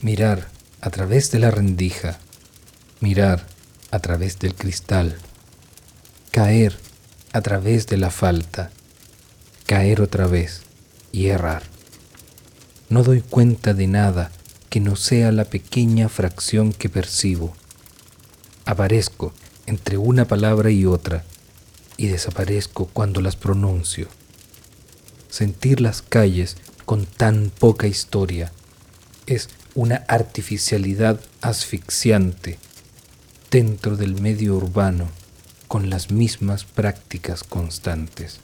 mirar a través de la rendija, mirar a través del cristal, caer a través de la falta, caer otra vez y errar. No doy cuenta de nada que no sea la pequeña fracción que percibo. Aparezco entre una palabra y otra y desaparezco cuando las pronuncio. Sentir las calles con tan poca historia es una artificialidad asfixiante dentro del medio urbano con las mismas prácticas constantes.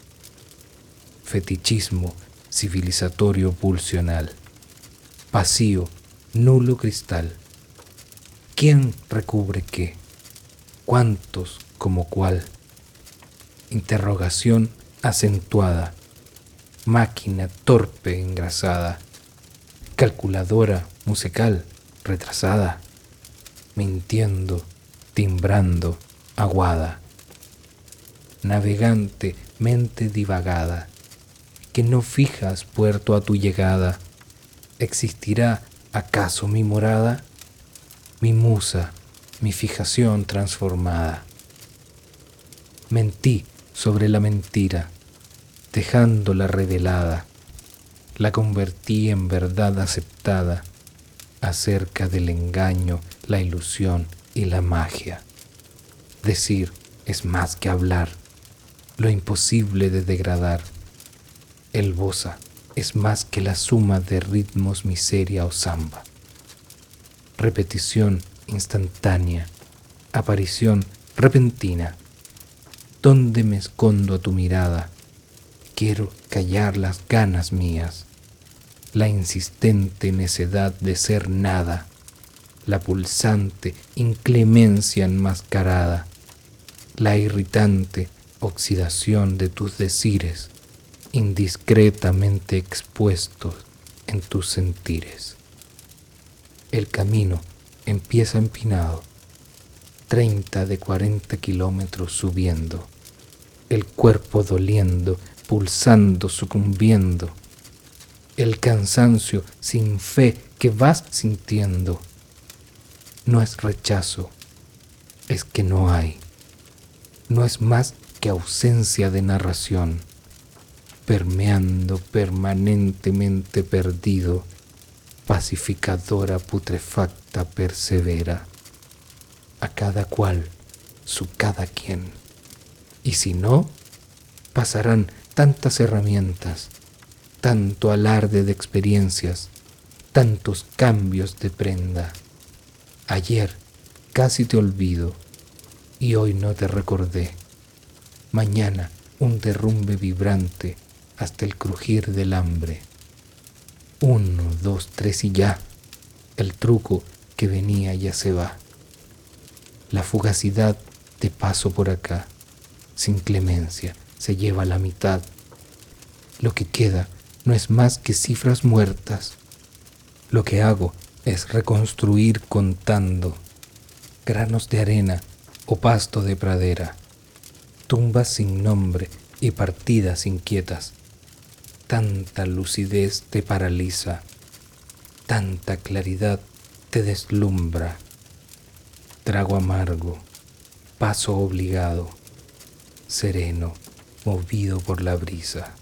Fetichismo civilizatorio pulsional. Vacío, nulo cristal. ¿Quién recubre qué? ¿Cuántos como cuál? Interrogación acentuada. Máquina torpe engrasada. Calculadora musical retrasada. Mintiendo, timbrando, aguada. Navegante, mente divagada, que no fijas puerto a tu llegada. ¿Existirá acaso mi morada? Mi musa, mi fijación transformada. Mentí sobre la mentira, dejándola revelada. La convertí en verdad aceptada acerca del engaño, la ilusión y la magia. Decir es más que hablar, lo imposible de degradar. El bosa es más que la suma de ritmos miseria o samba. Repetición instantánea, aparición repentina. ¿Dónde me escondo a tu mirada? Quiero callar las ganas mías, la insistente necedad de ser nada, la pulsante inclemencia enmascarada, la irritante oxidación de tus decires, indiscretamente expuestos en tus sentires. El camino empieza empinado, 30 de 40 kilómetros subiendo, el cuerpo doliendo, pulsando, sucumbiendo, el cansancio sin fe que vas sintiendo. No es rechazo, es que no hay no es más que ausencia de narración, permeando permanentemente perdido, pacificadora putrefacta persevera, a cada cual su cada quien. Y si no, pasarán tantas herramientas, tanto alarde de experiencias, tantos cambios de prenda. Ayer casi te olvido y hoy no te recordé. Mañana un derrumbe vibrante hasta el crujir del hambre. Uno, dos, tres y ya. El truco que venía ya se va. La fugacidad de paso por acá, sin clemencia, se lleva la mitad. Lo que queda no es más que cifras muertas. Lo que hago es reconstruir contando granos de arena o pasto de pradera, tumbas sin nombre y partidas inquietas. Tanta lucidez te paraliza, tanta claridad te deslumbra. Trago amargo, paso obligado, sereno, movido por la brisa.